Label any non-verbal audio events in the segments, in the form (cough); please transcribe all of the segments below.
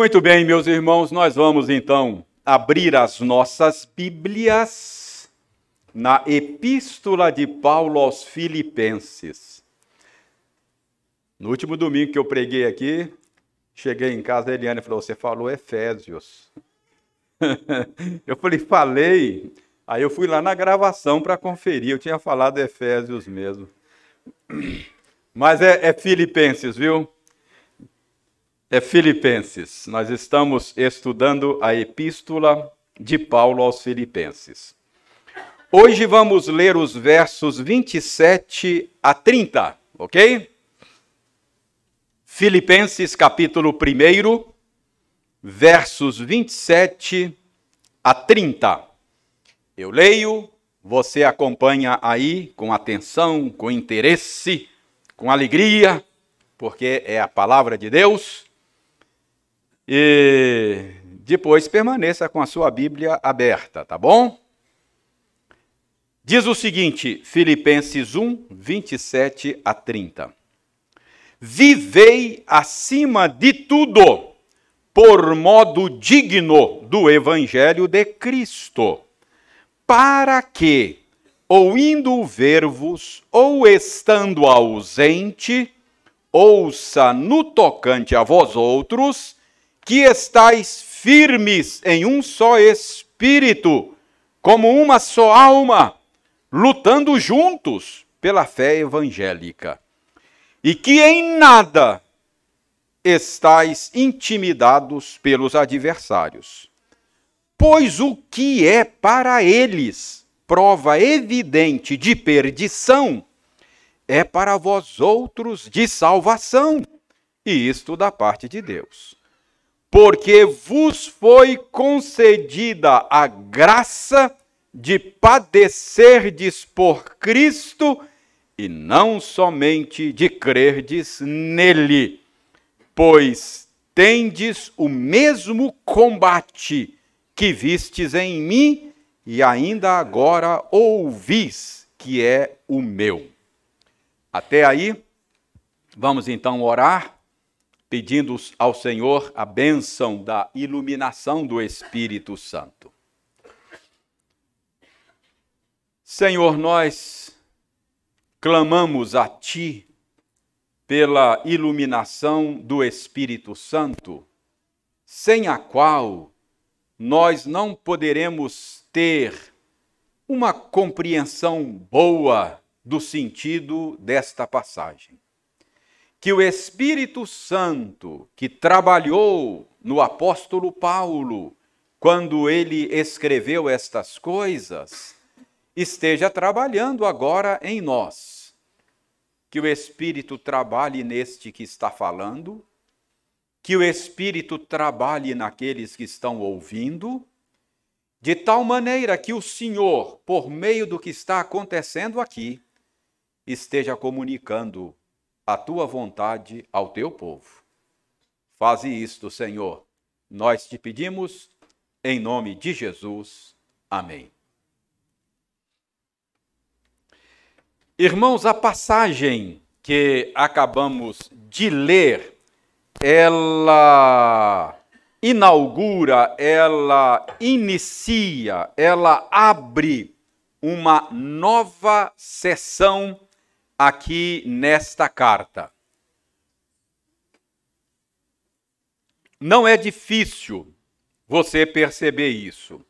Muito bem, meus irmãos, nós vamos então abrir as nossas Bíblias na Epístola de Paulo aos Filipenses. No último domingo que eu preguei aqui, cheguei em casa, a Eliane falou: Você falou Efésios. (laughs) eu falei: Falei. Aí eu fui lá na gravação para conferir, eu tinha falado Efésios mesmo. (clears throat) Mas é, é Filipenses, viu? É Filipenses. Nós estamos estudando a epístola de Paulo aos Filipenses. Hoje vamos ler os versos 27 a 30, ok? Filipenses capítulo 1, versos 27 a 30. Eu leio, você acompanha aí com atenção, com interesse, com alegria, porque é a palavra de Deus. E depois permaneça com a sua Bíblia aberta, tá bom? Diz o seguinte, Filipenses 1, 27 a 30. Vivei acima de tudo, por modo digno do Evangelho de Cristo, para que, ou indo ver-vos, ou estando ausente, ouça no tocante a vós outros, que estáis firmes em um só espírito, como uma só alma, lutando juntos pela fé evangélica, e que em nada estáis intimidados pelos adversários. Pois o que é para eles prova evidente de perdição, é para vós outros de salvação, e isto da parte de Deus porque vos foi concedida a graça de padecerdes por Cristo e não somente de crerdes nele, pois tendes o mesmo combate que vistes em mim e ainda agora ouvis que é o meu. Até aí, vamos então orar pedindo ao Senhor a bênção da iluminação do Espírito Santo. Senhor, nós clamamos a Ti pela iluminação do Espírito Santo, sem a qual nós não poderemos ter uma compreensão boa do sentido desta passagem que o Espírito Santo, que trabalhou no apóstolo Paulo, quando ele escreveu estas coisas, esteja trabalhando agora em nós. Que o Espírito trabalhe neste que está falando, que o Espírito trabalhe naqueles que estão ouvindo, de tal maneira que o Senhor, por meio do que está acontecendo aqui, esteja comunicando a tua vontade ao teu povo. Faze isto, Senhor. Nós te pedimos, em nome de Jesus. Amém. Irmãos, a passagem que acabamos de ler, ela inaugura, ela inicia, ela abre uma nova sessão aqui nesta carta. Não é difícil você perceber isso.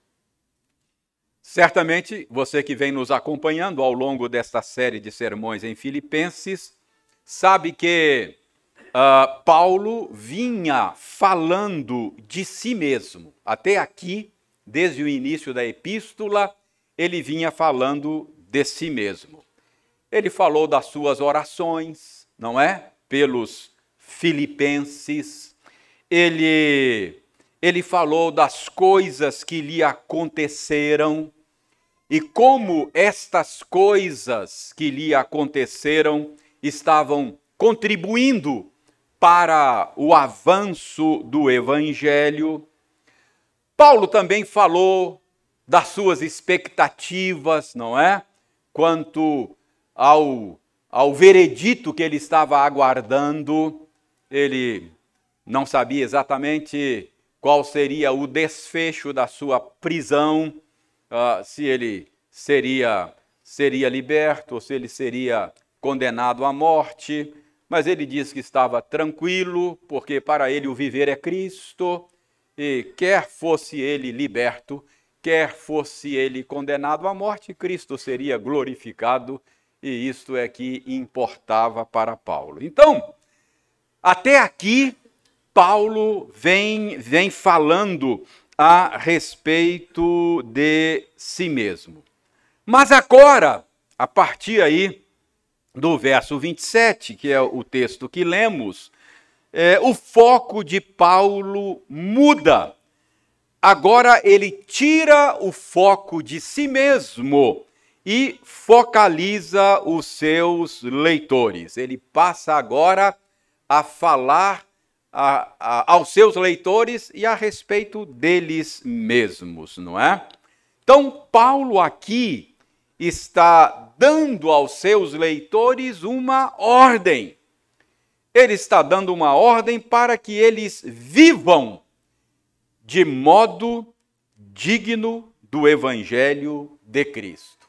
Certamente, você que vem nos acompanhando ao longo desta série de sermões em Filipenses, sabe que uh, Paulo vinha falando de si mesmo. Até aqui, desde o início da epístola, ele vinha falando de si mesmo. Ele falou das suas orações, não é? Pelos filipenses. Ele ele falou das coisas que lhe aconteceram e como estas coisas que lhe aconteceram estavam contribuindo para o avanço do evangelho. Paulo também falou das suas expectativas, não é? Quanto ao, ao veredito que ele estava aguardando, ele não sabia exatamente qual seria o desfecho da sua prisão, uh, se ele seria, seria liberto ou se ele seria condenado à morte. Mas ele disse que estava tranquilo, porque para ele o viver é Cristo, e quer fosse ele liberto, quer fosse ele condenado à morte, Cristo seria glorificado, e isto é que importava para Paulo. Então, até aqui, Paulo vem, vem falando a respeito de si mesmo. Mas agora, a partir aí do verso 27, que é o texto que lemos, é, o foco de Paulo muda. Agora ele tira o foco de si mesmo e focaliza os seus leitores. Ele passa agora a falar a, a, aos seus leitores e a respeito deles mesmos, não é? Então, Paulo aqui está dando aos seus leitores uma ordem. Ele está dando uma ordem para que eles vivam de modo digno do Evangelho de Cristo.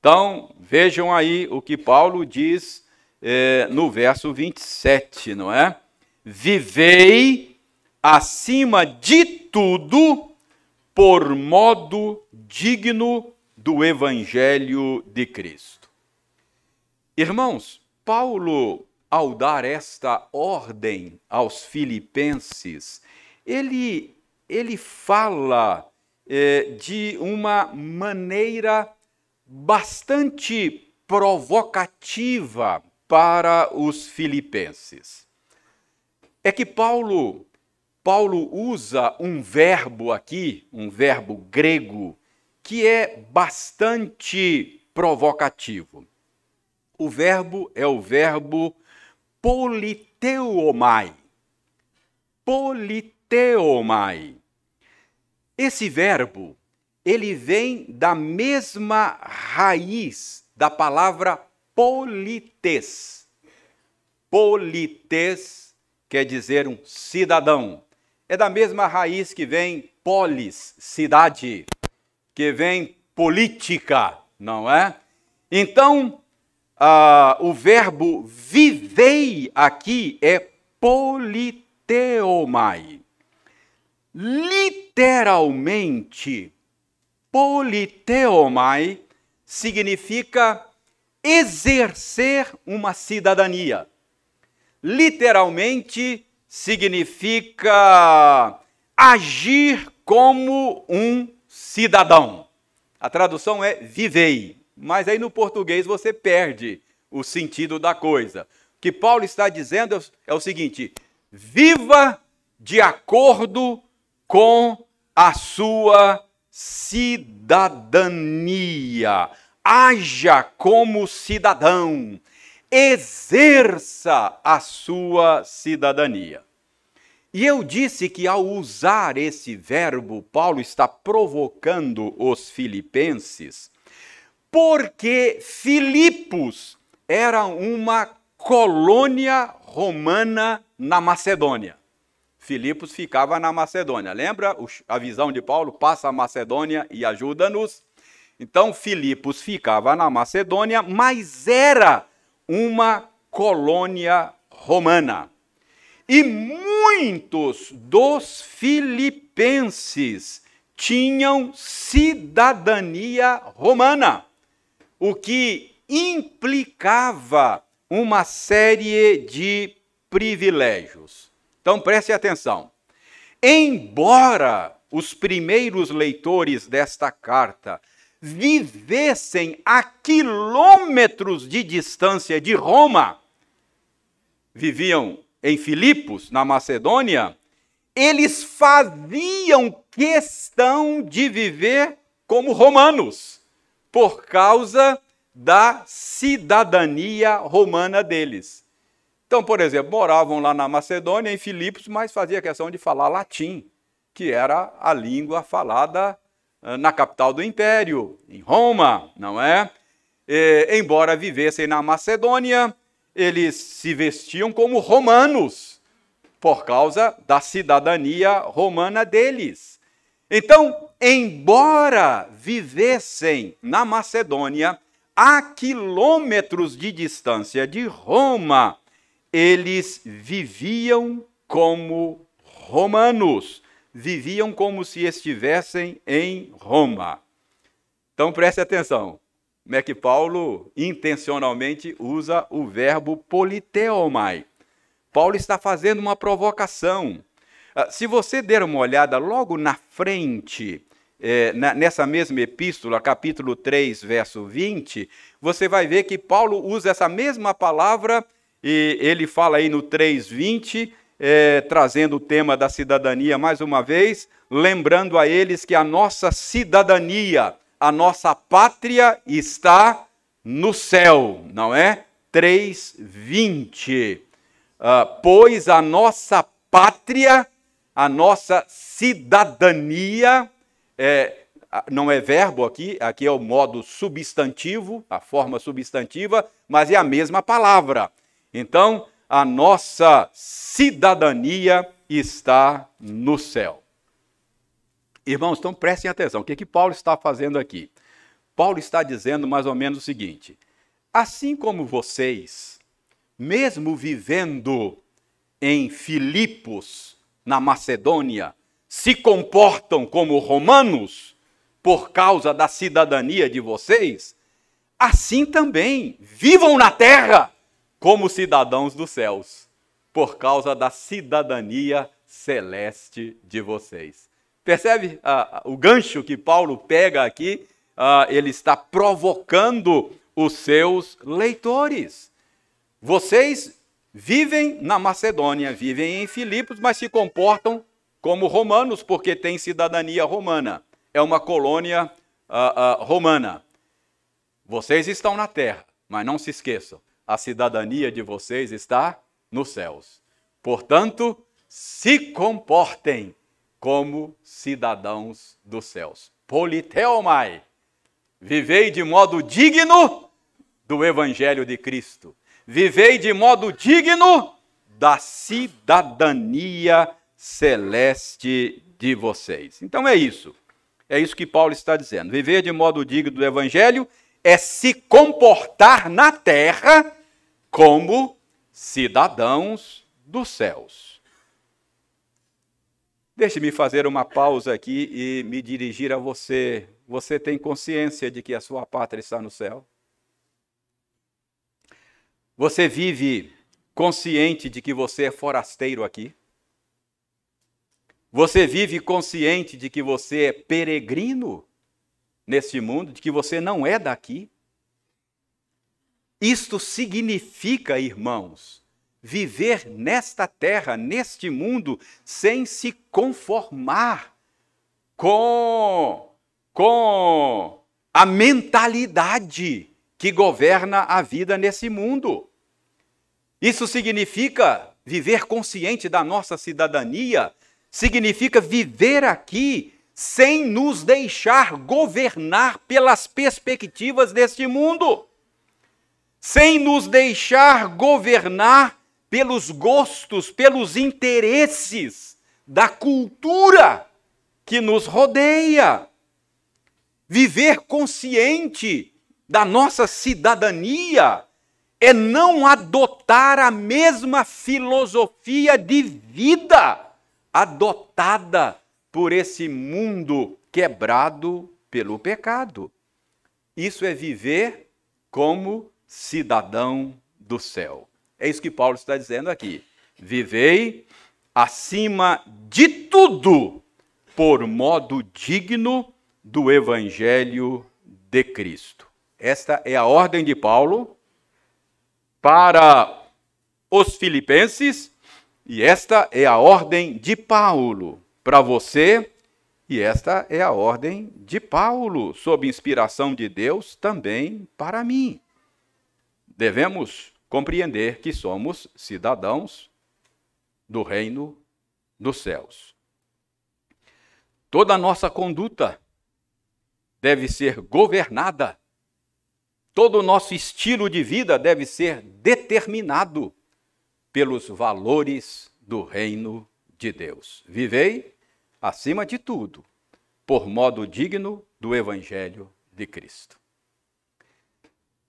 Então, vejam aí o que Paulo diz é, no verso 27, não é? Vivei acima de tudo por modo digno do Evangelho de Cristo. Irmãos, Paulo, ao dar esta ordem aos filipenses, ele, ele fala é, de uma maneira bastante provocativa para os filipenses. É que Paulo Paulo usa um verbo aqui, um verbo grego, que é bastante provocativo. O verbo é o verbo politeomai. Politeomai. Esse verbo, ele vem da mesma raiz da palavra polites. Polites quer dizer um cidadão. É da mesma raiz que vem polis, cidade, que vem política, não é? Então, uh, o verbo vivei aqui é politeomai. Literalmente, politeomai significa exercer uma cidadania. Literalmente significa agir como um cidadão. A tradução é vivei, mas aí no português você perde o sentido da coisa. O que Paulo está dizendo é o seguinte: viva de acordo com a sua cidadania. Haja como cidadão. Exerça a sua cidadania. E eu disse que ao usar esse verbo, Paulo está provocando os filipenses, porque Filipos era uma colônia romana na Macedônia. Filipos ficava na Macedônia. Lembra a visão de Paulo? Passa a Macedônia e ajuda-nos. Então, Filipos ficava na Macedônia, mas era uma colônia romana. E muitos dos filipenses tinham cidadania romana, o que implicava uma série de privilégios. Então preste atenção. Embora os primeiros leitores desta carta vivessem a quilômetros de distância de Roma, viviam em Filipos, na Macedônia, eles faziam questão de viver como romanos, por causa da cidadania romana deles. Então, por exemplo, moravam lá na Macedônia, em Filipos, mas fazia questão de falar latim, que era a língua falada eh, na capital do império, em Roma, não é? E, embora vivessem na Macedônia, eles se vestiam como romanos, por causa da cidadania romana deles. Então, embora vivessem na Macedônia, a quilômetros de distância de Roma, eles viviam como romanos, viviam como se estivessem em Roma. Então preste atenção, como é que Paulo intencionalmente usa o verbo politeomai. Paulo está fazendo uma provocação. Ah, se você der uma olhada logo na frente, é, nessa mesma epístola, capítulo 3, verso 20, você vai ver que Paulo usa essa mesma palavra e ele fala aí no 3,20, é, trazendo o tema da cidadania mais uma vez, lembrando a eles que a nossa cidadania, a nossa pátria está no céu, não é? 3,20. Uh, ah, pois a nossa pátria, a nossa cidadania, é, não é verbo aqui, aqui é o modo substantivo, a forma substantiva, mas é a mesma palavra. Então, a nossa cidadania está no céu. Irmãos, então prestem atenção. O que, é que Paulo está fazendo aqui? Paulo está dizendo mais ou menos o seguinte: assim como vocês, mesmo vivendo em Filipos, na Macedônia, se comportam como romanos por causa da cidadania de vocês, assim também vivam na terra como cidadãos dos céus, por causa da cidadania celeste de vocês. Percebe ah, o gancho que Paulo pega aqui? Ah, ele está provocando os seus leitores. Vocês vivem na Macedônia, vivem em Filipos, mas se comportam como romanos, porque têm cidadania romana. É uma colônia ah, romana. Vocês estão na terra, mas não se esqueçam, a cidadania de vocês está nos céus. Portanto, se comportem como cidadãos dos céus. Politeomai. Vivei de modo digno do evangelho de Cristo. Vivei de modo digno da cidadania celeste de vocês. Então é isso. É isso que Paulo está dizendo. Viver de modo digno do evangelho é se comportar na terra como cidadãos dos céus. Deixe-me fazer uma pausa aqui e me dirigir a você. Você tem consciência de que a sua pátria está no céu? Você vive consciente de que você é forasteiro aqui? Você vive consciente de que você é peregrino neste mundo, de que você não é daqui? Isto significa, irmãos, viver nesta terra, neste mundo, sem se conformar com, com a mentalidade que governa a vida nesse mundo. Isso significa viver consciente da nossa cidadania, significa viver aqui sem nos deixar governar pelas perspectivas deste mundo sem nos deixar governar pelos gostos, pelos interesses da cultura que nos rodeia. Viver consciente da nossa cidadania é não adotar a mesma filosofia de vida adotada por esse mundo quebrado pelo pecado. Isso é viver como cidadão do céu. É isso que Paulo está dizendo aqui. Vivei acima de tudo por modo digno do evangelho de Cristo. Esta é a ordem de Paulo para os filipenses e esta é a ordem de Paulo para você e esta é a ordem de Paulo, sob inspiração de Deus, também para mim devemos compreender que somos cidadãos do reino dos céus. Toda a nossa conduta deve ser governada, todo o nosso estilo de vida deve ser determinado pelos valores do reino de Deus. Vivei, acima de tudo, por modo digno do Evangelho de Cristo.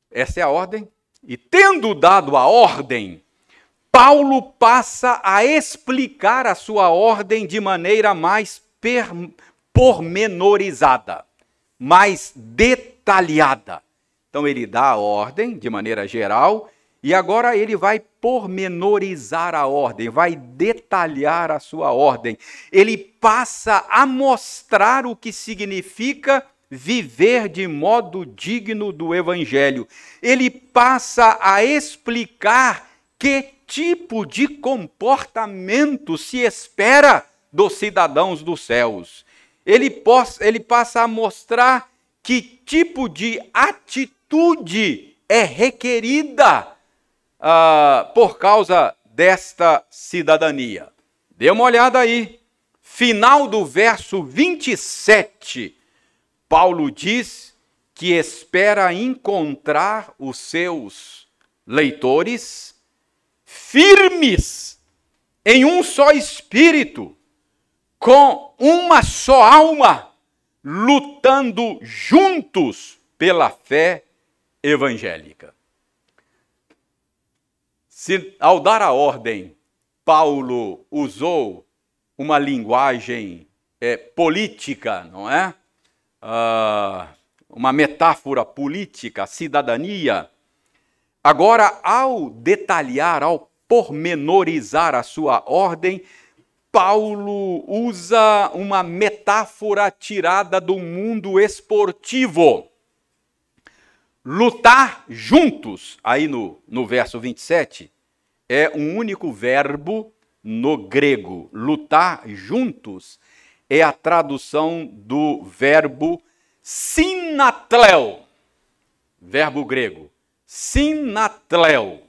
Essa é a ordem, e tendo dado a ordem, Paulo passa a explicar a sua ordem de maneira mais pormenorizada, mais detalhada. Então ele dá a ordem de maneira geral e agora ele vai pormenorizar a ordem, vai detalhar a sua ordem. Ele passa a mostrar o que significa viver de modo digno do evangelho. Ele passa a explicar que tipo de comportamento se espera dos cidadãos dos céus. Ele, ele passa a mostrar que tipo de atitude é requerida uh, por causa desta cidadania. Dê uma olhada aí. Final do verso 27, Paulo diz que espera encontrar os seus leitores firmes em um só espírito, com uma só alma, lutando juntos pela fé evangélica. Se ao dar a ordem, Paulo usou uma linguagem é, política, não é? Ah, uma metáfora política, cidadania, Agora, ao detalhar, ao pormenorizar a sua ordem, Paulo usa uma metáfora tirada do mundo esportivo. Lutar juntos, aí no, no verso 27, é um único verbo no grego. Lutar juntos é a tradução do verbo sinatleo, verbo grego sinatleo.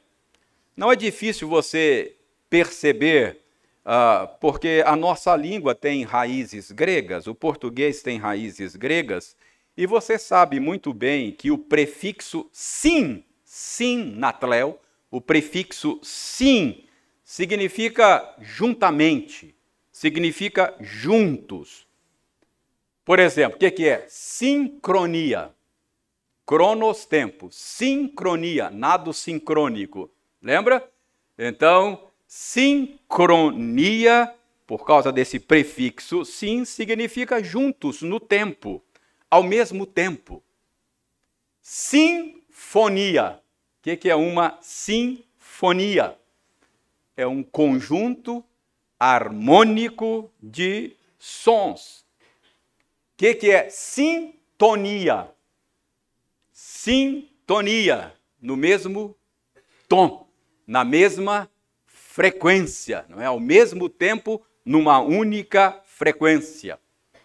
Não é difícil você perceber, uh, porque a nossa língua tem raízes gregas, o português tem raízes gregas, e você sabe muito bem que o prefixo sim, sinatleo, o prefixo sim, significa juntamente, significa juntos. Por exemplo, o que é sincronia? Cronos, tempo. Sincronia, nado sincrônico. Lembra? Então, sincronia, por causa desse prefixo sim, significa juntos no tempo, ao mesmo tempo. Sinfonia. O que, que é uma sinfonia? É um conjunto harmônico de sons. O que, que é sintonia? sintonia, no mesmo tom, na mesma frequência, não é? Ao mesmo tempo, numa única frequência. O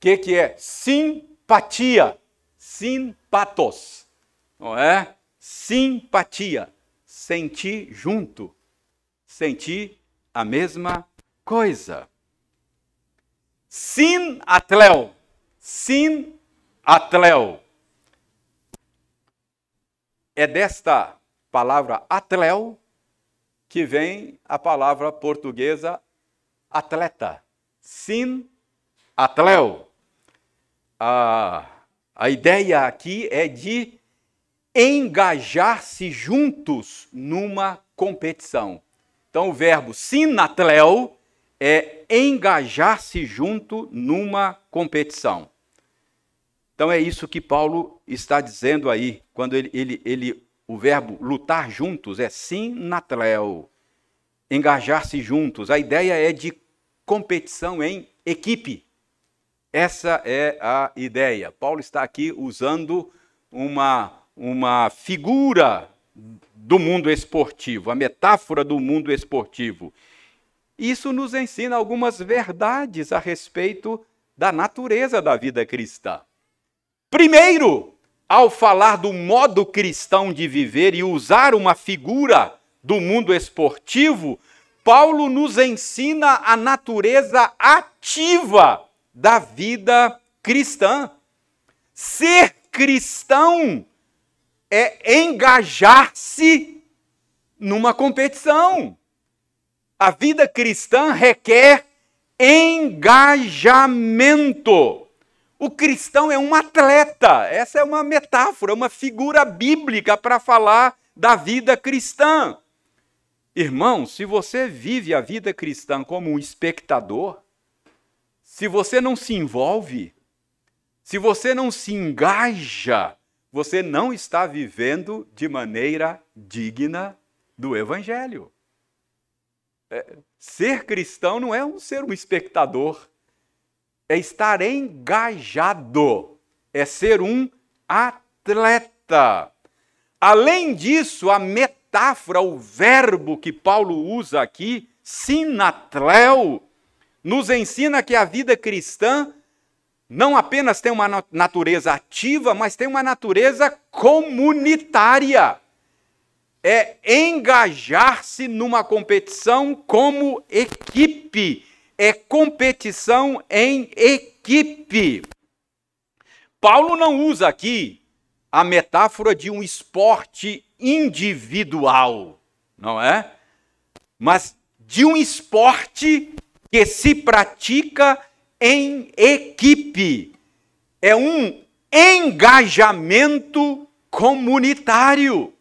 que, que é simpatia? Simpatos, não é? Simpatia, sentir junto, sentir a mesma coisa. Sin atleu, sin atleu é desta palavra atleu que vem a palavra portuguesa atleta. Sim, atleu. A, a ideia aqui é de engajar-se juntos numa competição. Então, o verbo sinatleu é engajar-se junto numa competição. Então é isso que Paulo está dizendo aí, quando ele, ele, ele o verbo lutar juntos é sinatleo, engajar-se juntos. A ideia é de competição em equipe. Essa é a ideia. Paulo está aqui usando uma, uma figura do mundo esportivo, a metáfora do mundo esportivo. Isso nos ensina algumas verdades a respeito da natureza da vida cristã. Primeiro, ao falar do modo cristão de viver e usar uma figura do mundo esportivo, Paulo nos ensina a natureza ativa da vida cristã. Ser cristão é engajar-se numa competição. A vida cristã requer engajamento. O cristão é um atleta. Essa é uma metáfora, uma figura bíblica para falar da vida cristã. Irmão, se você vive a vida cristã como um espectador, se você não se envolve, se você não se engaja, você não está vivendo de maneira digna do Evangelho. É, ser cristão não é um ser um espectador, é estar engajado, é ser um atleta. Além disso, a metáfora, o verbo que Paulo usa aqui, sinatleo, nos ensina que a vida cristã não apenas tem uma natureza ativa, mas tem uma natureza comunitária. É engajar-se numa competição como equipe. É competição em equipe. Paulo não usa aqui a metáfora de um esporte individual, não é? Mas de um esporte que se pratica em equipe. É um engajamento comunitário.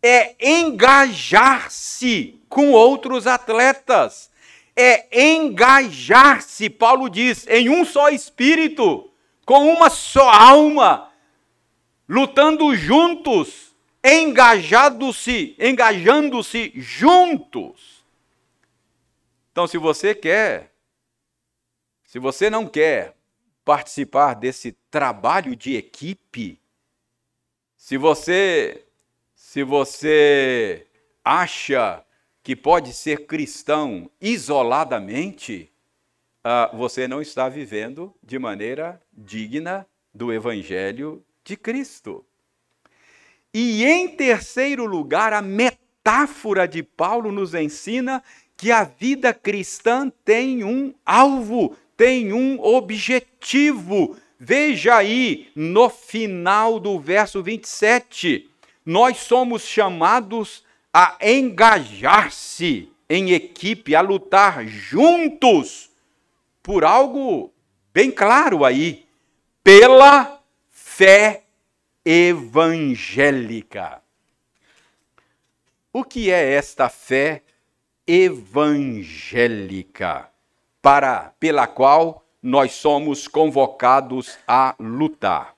É engajar-se com outros atletas. É engajar-se, Paulo diz, em um só espírito, com uma só alma, lutando juntos, engajados-se, engajando-se juntos. Então, se você quer se você não quer participar desse trabalho de equipe, se você se você acha que pode ser cristão isoladamente, uh, você não está vivendo de maneira digna do Evangelho de Cristo. E em terceiro lugar, a metáfora de Paulo nos ensina que a vida cristã tem um alvo, tem um objetivo. Veja aí no final do verso 27, nós somos chamados a engajar-se em equipe, a lutar juntos por algo bem claro aí, pela fé evangélica. O que é esta fé evangélica? Para pela qual nós somos convocados a lutar.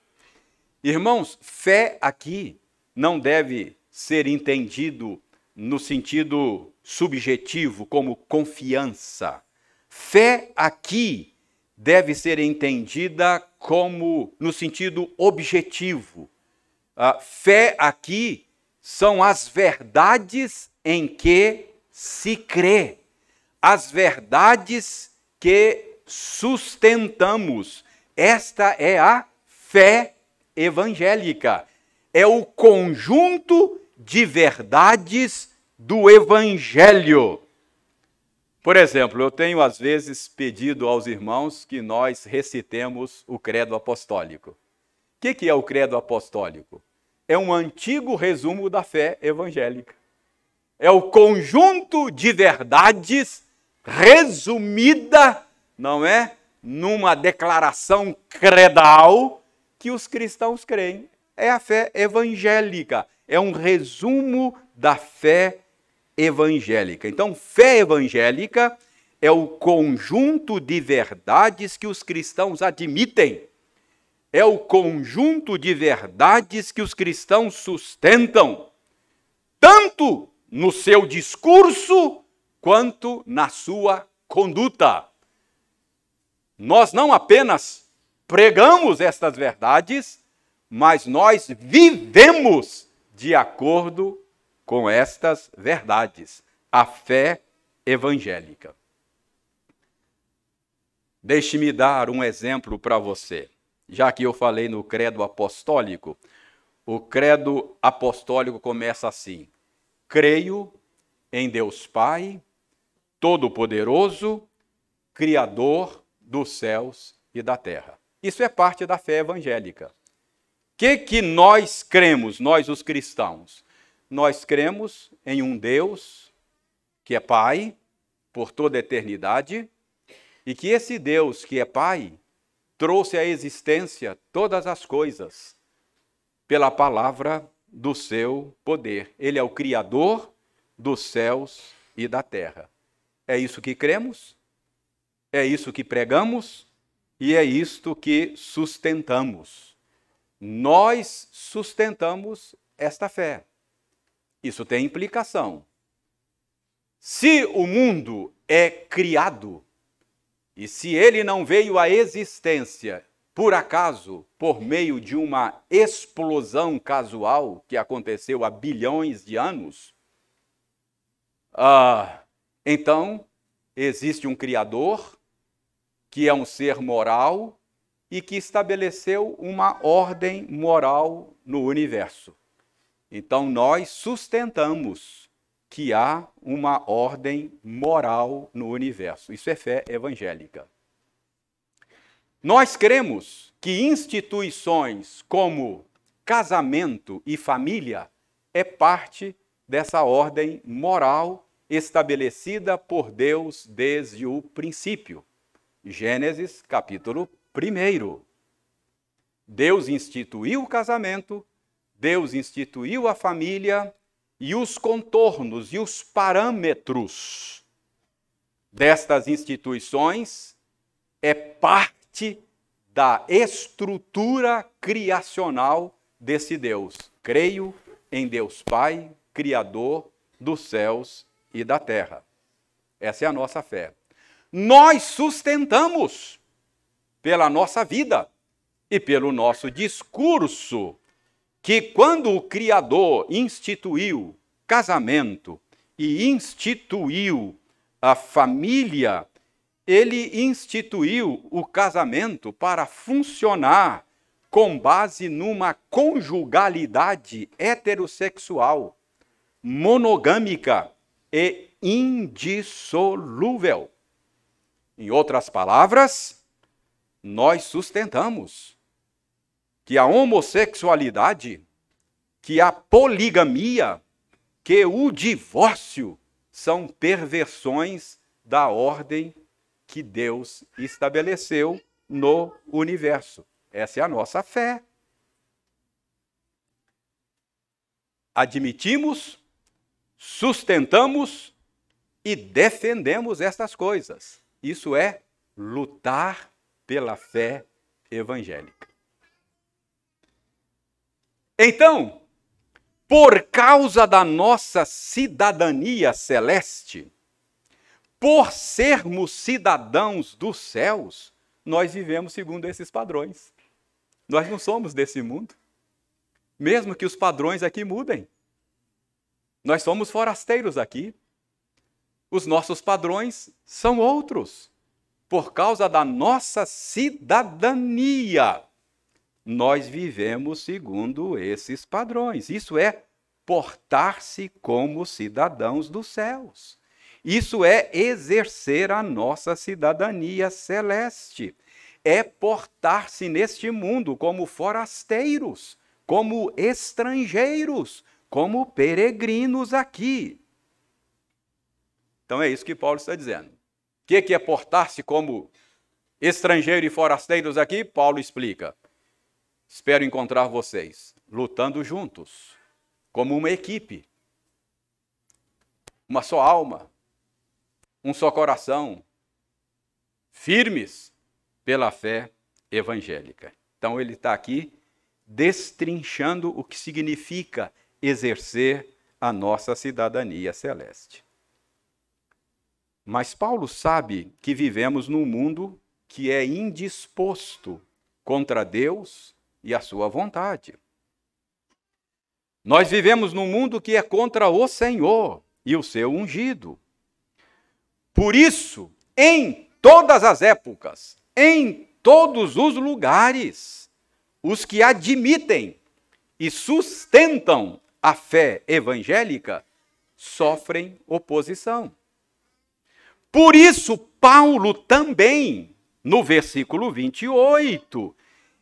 Irmãos, fé aqui não deve ser entendido no sentido subjetivo como confiança. Fé aqui deve ser entendida como no sentido objetivo. A fé aqui são as verdades em que se crê, as verdades que sustentamos. Esta é a fé evangélica. É o conjunto de verdades do evangelho. Por exemplo, eu tenho às vezes pedido aos irmãos que nós recitemos o credo apostólico. O que, é o credo apostólico? É um antigo resumo da fé evangélica. É o conjunto de verdades resumida, não é? Numa declaração credal que os cristãos creem. É a fé evangélica, é um resumo da fé evangélica. Então, fé evangélica é o conjunto de verdades que os cristãos admitem. É o conjunto de verdades que os cristãos sustentam, tanto no seu discurso quanto na sua conduta. Nós não apenas pregamos estas verdades, mas nós vivemos de acordo com estas verdades, a fé evangélica. Deixe-me dar um exemplo para você. Já que eu falei no credo apostólico, o credo apostólico começa assim: Creio em Deus Pai, Todo-Poderoso, Criador dos céus e da terra. Isso é parte da fé evangélica. O que, que nós cremos, nós os cristãos? Nós cremos em um Deus que é Pai, por toda a eternidade e que esse Deus, que é Pai, trouxe à existência todas as coisas pela palavra do seu poder. Ele é o Criador dos céus e da terra. É isso que cremos, é isso que pregamos e é isto que sustentamos. Nós sustentamos esta fé. Isso tem implicação. Se o mundo é criado e se ele não veio à existência por acaso, por meio de uma explosão casual que aconteceu há bilhões de anos, ah, então existe um Criador que é um ser moral e que estabeleceu uma ordem moral no universo. Então nós sustentamos que há uma ordem moral no universo. Isso é fé evangélica. Nós cremos que instituições como casamento e família é parte dessa ordem moral estabelecida por Deus desde o princípio. Gênesis capítulo 1. Deus instituiu o casamento, Deus instituiu a família e os contornos e os parâmetros destas instituições é parte da estrutura criacional desse Deus. Creio em Deus Pai, Criador dos céus e da terra. Essa é a nossa fé. Nós sustentamos pela nossa vida e pelo nosso discurso que quando o Criador instituiu casamento e instituiu a família, ele instituiu o casamento para funcionar com base numa conjugalidade heterossexual, monogâmica e indissolúvel. Em outras palavras, nós sustentamos que a homossexualidade, que a poligamia, que o divórcio são perversões da ordem que Deus estabeleceu no universo. Essa é a nossa fé. Admitimos, sustentamos e defendemos estas coisas. Isso é lutar pela fé evangélica. Então, por causa da nossa cidadania celeste, por sermos cidadãos dos céus, nós vivemos segundo esses padrões. Nós não somos desse mundo, mesmo que os padrões aqui mudem. Nós somos forasteiros aqui. Os nossos padrões são outros. Por causa da nossa cidadania nós vivemos segundo esses padrões. Isso é portar-se como cidadãos dos céus. Isso é exercer a nossa cidadania celeste. É portar-se neste mundo como forasteiros, como estrangeiros, como peregrinos aqui. Então é isso que Paulo está dizendo. O que é portar-se como estrangeiro e forasteiros aqui? Paulo explica Espero encontrar vocês lutando juntos, como uma equipe, uma só alma, um só coração, firmes pela fé evangélica. Então, ele está aqui destrinchando o que significa exercer a nossa cidadania celeste. Mas Paulo sabe que vivemos num mundo que é indisposto contra Deus e a sua vontade. Nós vivemos num mundo que é contra o Senhor e o seu ungido. Por isso, em todas as épocas, em todos os lugares, os que admitem e sustentam a fé evangélica sofrem oposição. Por isso, Paulo também, no versículo 28,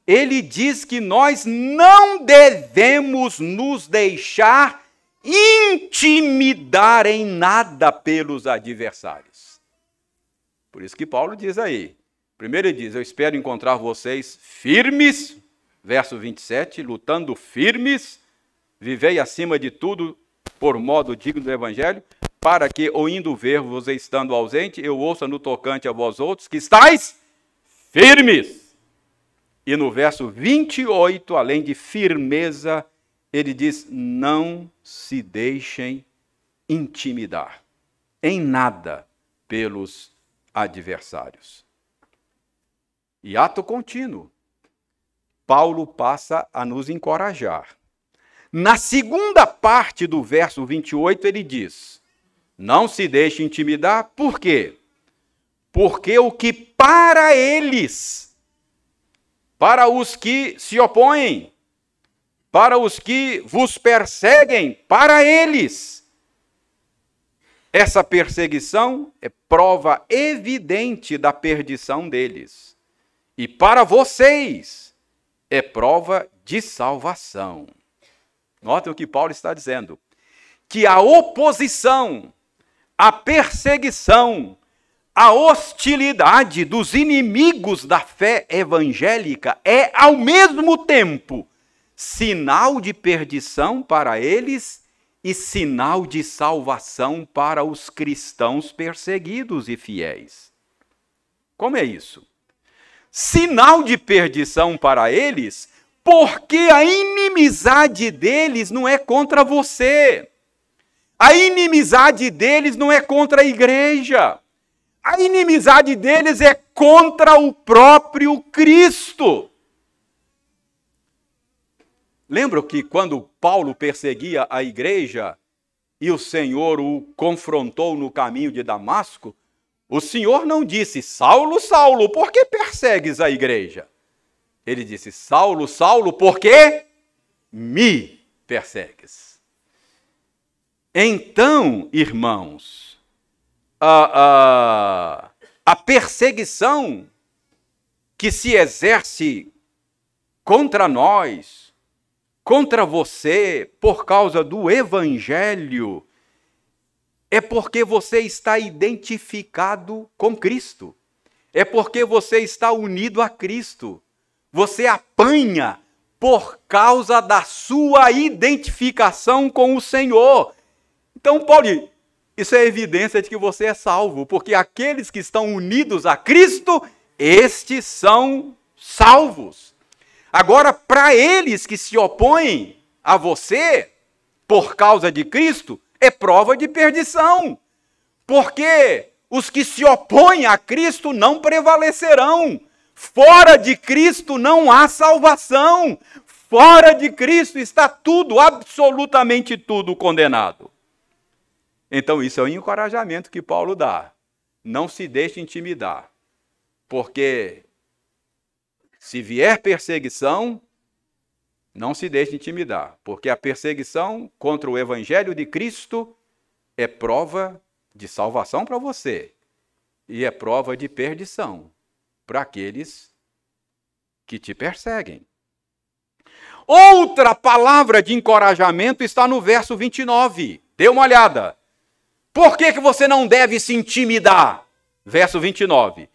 ele diz que nós não devemos nos deixar intimidar em nada pelos adversários. Por isso que Paulo diz aí. Primeiro ele diz: Eu espero encontrar vocês firmes, verso 27, lutando firmes, vivei acima de tudo por modo digno do evangelho, para que, ou indo ver-vos estando ausente, eu ouça no tocante a vós outros que estáis firmes. E no verso 28, além de firmeza, ele diz: Não se deixem intimidar em nada pelos adversários. E ato contínuo, Paulo passa a nos encorajar. Na segunda parte do verso 28, ele diz: Não se deixe intimidar, por quê? Porque o que para eles, para os que se opõem, para os que vos perseguem, para eles, essa perseguição é prova evidente da perdição deles. E para vocês é prova de salvação. Notem o que Paulo está dizendo: que a oposição, a perseguição, a hostilidade dos inimigos da fé evangélica é, ao mesmo tempo, sinal de perdição para eles e sinal de salvação para os cristãos perseguidos e fiéis. Como é isso? Sinal de perdição para eles, porque a inimizade deles não é contra você. A inimizade deles não é contra a igreja. A inimizade deles é contra o próprio Cristo. Lembra que quando Paulo perseguia a igreja e o Senhor o confrontou no caminho de Damasco, o Senhor não disse, Saulo, Saulo, por que persegues a igreja? Ele disse, Saulo, Saulo, por que me persegues? Então, irmãos, a, a, a perseguição que se exerce contra nós, contra você por causa do Evangelho, é porque você está identificado com Cristo. É porque você está unido a Cristo. Você apanha por causa da sua identificação com o Senhor. Então, Paulo, isso é evidência de que você é salvo, porque aqueles que estão unidos a Cristo, estes são salvos. Agora, para eles que se opõem a você por causa de Cristo, é prova de perdição. Porque os que se opõem a Cristo não prevalecerão. Fora de Cristo não há salvação. Fora de Cristo está tudo, absolutamente tudo condenado. Então, isso é o encorajamento que Paulo dá. Não se deixe intimidar, porque se vier perseguição, não se deixe intimidar, porque a perseguição contra o Evangelho de Cristo é prova de salvação para você e é prova de perdição para aqueles que te perseguem. Outra palavra de encorajamento está no verso 29. Dê uma olhada. Por que, que você não deve se intimidar? Verso 29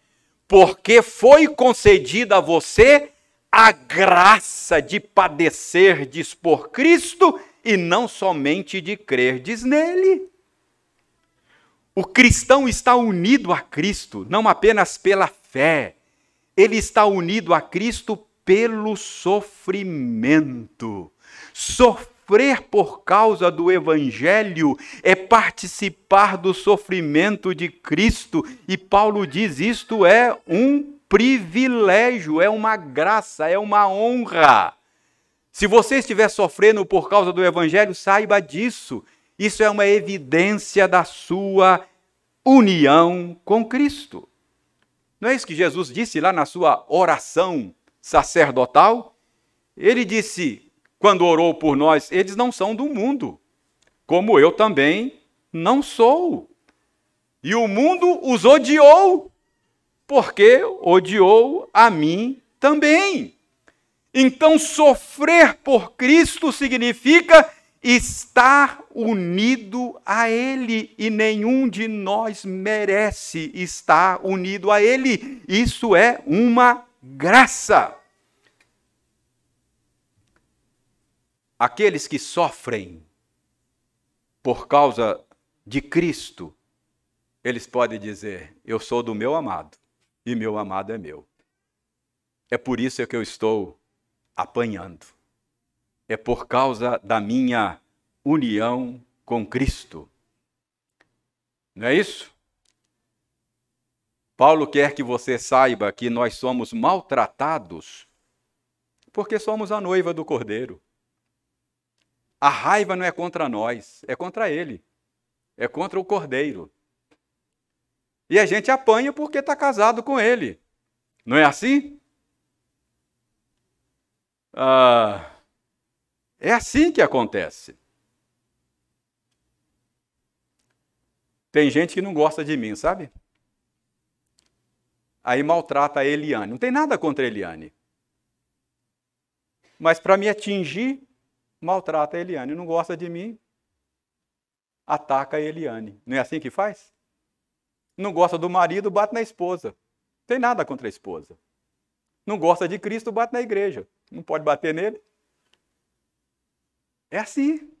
porque foi concedida a você a graça de padecerdes por Cristo e não somente de crerdes nele. O cristão está unido a Cristo, não apenas pela fé, ele está unido a Cristo pelo sofrimento. Sofrer por causa do Evangelho é participar do sofrimento de Cristo, e Paulo diz: isto é um privilégio, é uma graça, é uma honra. Se você estiver sofrendo por causa do Evangelho, saiba disso. Isso é uma evidência da sua união com Cristo. Não é isso que Jesus disse lá na sua oração sacerdotal? Ele disse: quando orou por nós, eles não são do mundo, como eu também não sou. E o mundo os odiou, porque odiou a mim também. Então, sofrer por Cristo significa estar unido a Ele e nenhum de nós merece estar unido a Ele. Isso é uma graça. Aqueles que sofrem por causa de Cristo, eles podem dizer: Eu sou do meu amado e meu amado é meu. É por isso que eu estou apanhando é por causa da minha união com Cristo. Não é isso? Paulo quer que você saiba que nós somos maltratados porque somos a noiva do Cordeiro. A raiva não é contra nós, é contra ele. É contra o Cordeiro. E a gente apanha porque está casado com ele. Não é assim? Ah, é assim que acontece. Tem gente que não gosta de mim, sabe? Aí maltrata a Eliane. Não tem nada contra a Eliane. Mas para me atingir, maltrata a Eliane. Não gosta de mim, ataca a Eliane. Não é assim que faz? Não gosta do marido, bate na esposa. Não tem nada contra a esposa. Não gosta de Cristo, bate na igreja. Não pode bater nele. É assim.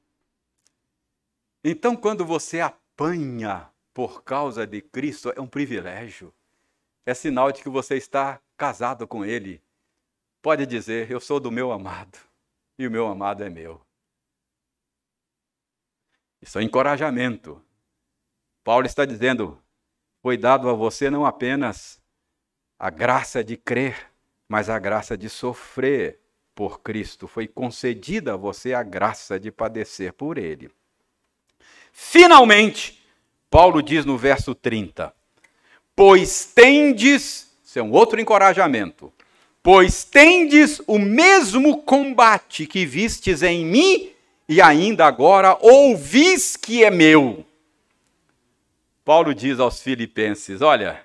Então, quando você apanha por causa de Cristo, é um privilégio. É sinal de que você está casado com Ele. Pode dizer: Eu sou do meu amado e o meu amado é meu. Isso é encorajamento. Paulo está dizendo: Foi dado a você não apenas a graça de crer, mas a graça de sofrer por Cristo, foi concedida a você a graça de padecer por Ele. Finalmente, Paulo diz no verso 30, pois tendes, isso é um outro encorajamento, pois tendes o mesmo combate que vistes em mim e ainda agora ouvis que é meu. Paulo diz aos filipenses, olha,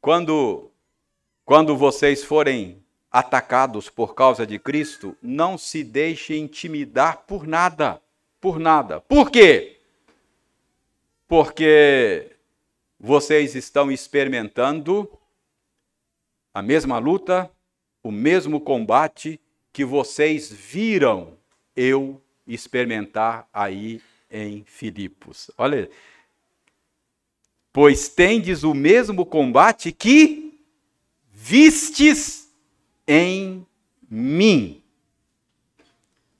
quando quando vocês forem atacados por causa de Cristo, não se deixe intimidar por nada. Por nada. Por quê? Porque vocês estão experimentando a mesma luta, o mesmo combate que vocês viram eu experimentar aí em Filipos. Olha, pois tendes o mesmo combate que vistes em mim.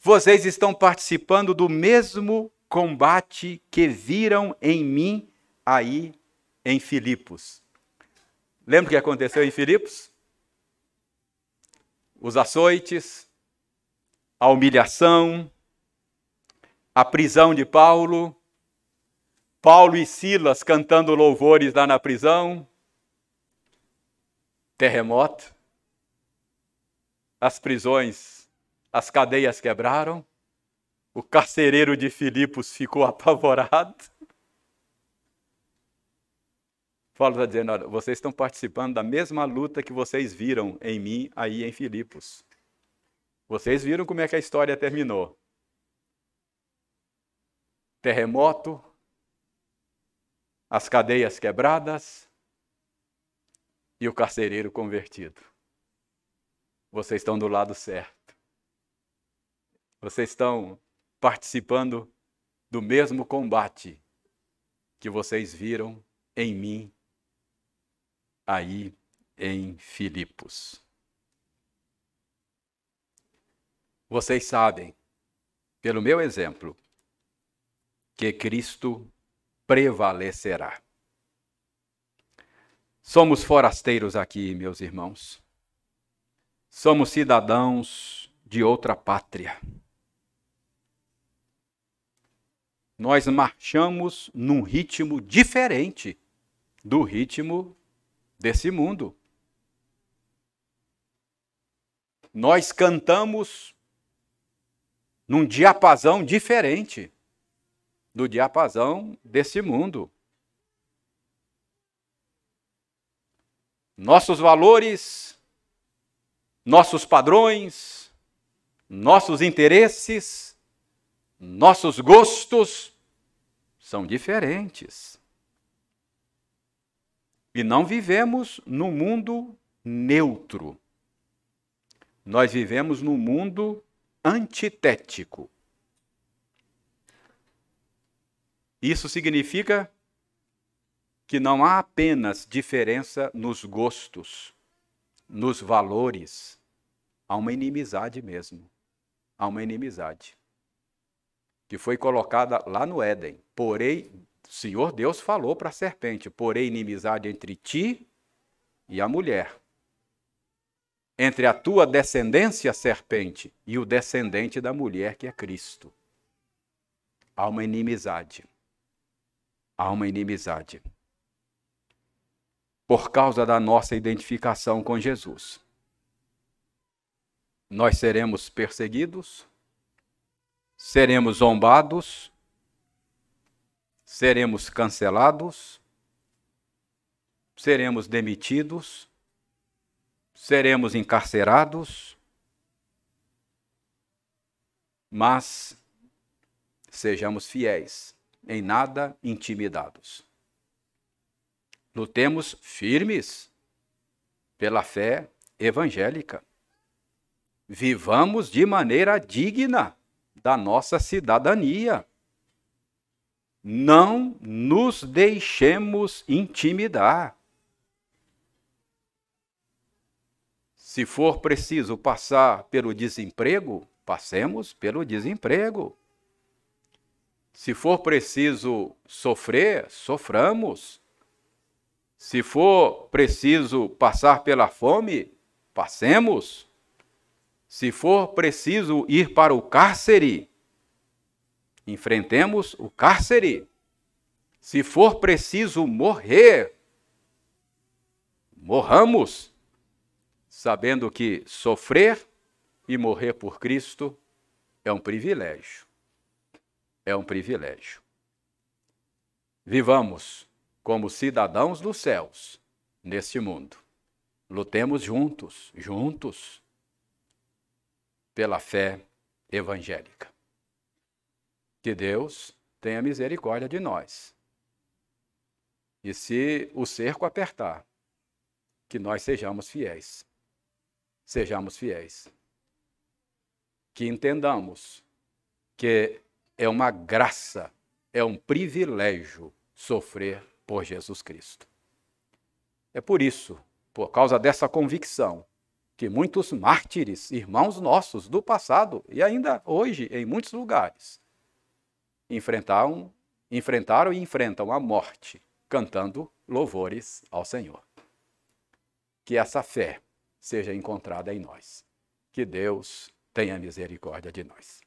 Vocês estão participando do mesmo combate que viram em mim aí em Filipos. Lembra o que aconteceu em Filipos? Os açoites, a humilhação, a prisão de Paulo, Paulo e Silas cantando louvores lá na prisão, terremoto, as prisões, as cadeias quebraram, o carcereiro de Filipos ficou (laughs) apavorado. Paulo está dizendo: olha, vocês estão participando da mesma luta que vocês viram em mim aí em Filipos. Vocês viram como é que a história terminou. Terremoto, as cadeias quebradas e o carcereiro convertido vocês estão do lado certo. Vocês estão participando do mesmo combate que vocês viram em mim aí em Filipos. Vocês sabem, pelo meu exemplo, que Cristo prevalecerá. Somos forasteiros aqui, meus irmãos. Somos cidadãos de outra pátria. Nós marchamos num ritmo diferente do ritmo desse mundo. Nós cantamos num diapasão diferente do diapasão desse mundo. Nossos valores nossos padrões, nossos interesses, nossos gostos são diferentes. E não vivemos num mundo neutro. Nós vivemos num mundo antitético. Isso significa que não há apenas diferença nos gostos, nos valores, há uma inimizade mesmo. Há uma inimizade que foi colocada lá no Éden. Porém, o Senhor Deus falou para a serpente: porém, inimizade entre ti e a mulher. Entre a tua descendência, serpente, e o descendente da mulher, que é Cristo. Há uma inimizade. Há uma inimizade. Por causa da nossa identificação com Jesus. Nós seremos perseguidos, seremos zombados, seremos cancelados, seremos demitidos, seremos encarcerados, mas sejamos fiéis, em nada intimidados. Lutemos firmes pela fé evangélica. Vivamos de maneira digna da nossa cidadania. Não nos deixemos intimidar. Se for preciso passar pelo desemprego, passemos pelo desemprego. Se for preciso sofrer, soframos. Se for preciso passar pela fome, passemos. Se for preciso ir para o cárcere, enfrentemos o cárcere. Se for preciso morrer, morramos, sabendo que sofrer e morrer por Cristo é um privilégio. É um privilégio. Vivamos como cidadãos dos céus neste mundo. Lutemos juntos, juntos pela fé evangélica. Que Deus tenha misericórdia de nós. E se o cerco apertar, que nós sejamos fiéis. Sejamos fiéis. Que entendamos que é uma graça, é um privilégio sofrer por Jesus Cristo. É por isso, por causa dessa convicção, que muitos mártires, irmãos nossos do passado e ainda hoje em muitos lugares, enfrentaram, enfrentaram e enfrentam a morte cantando louvores ao Senhor. Que essa fé seja encontrada em nós. Que Deus tenha misericórdia de nós.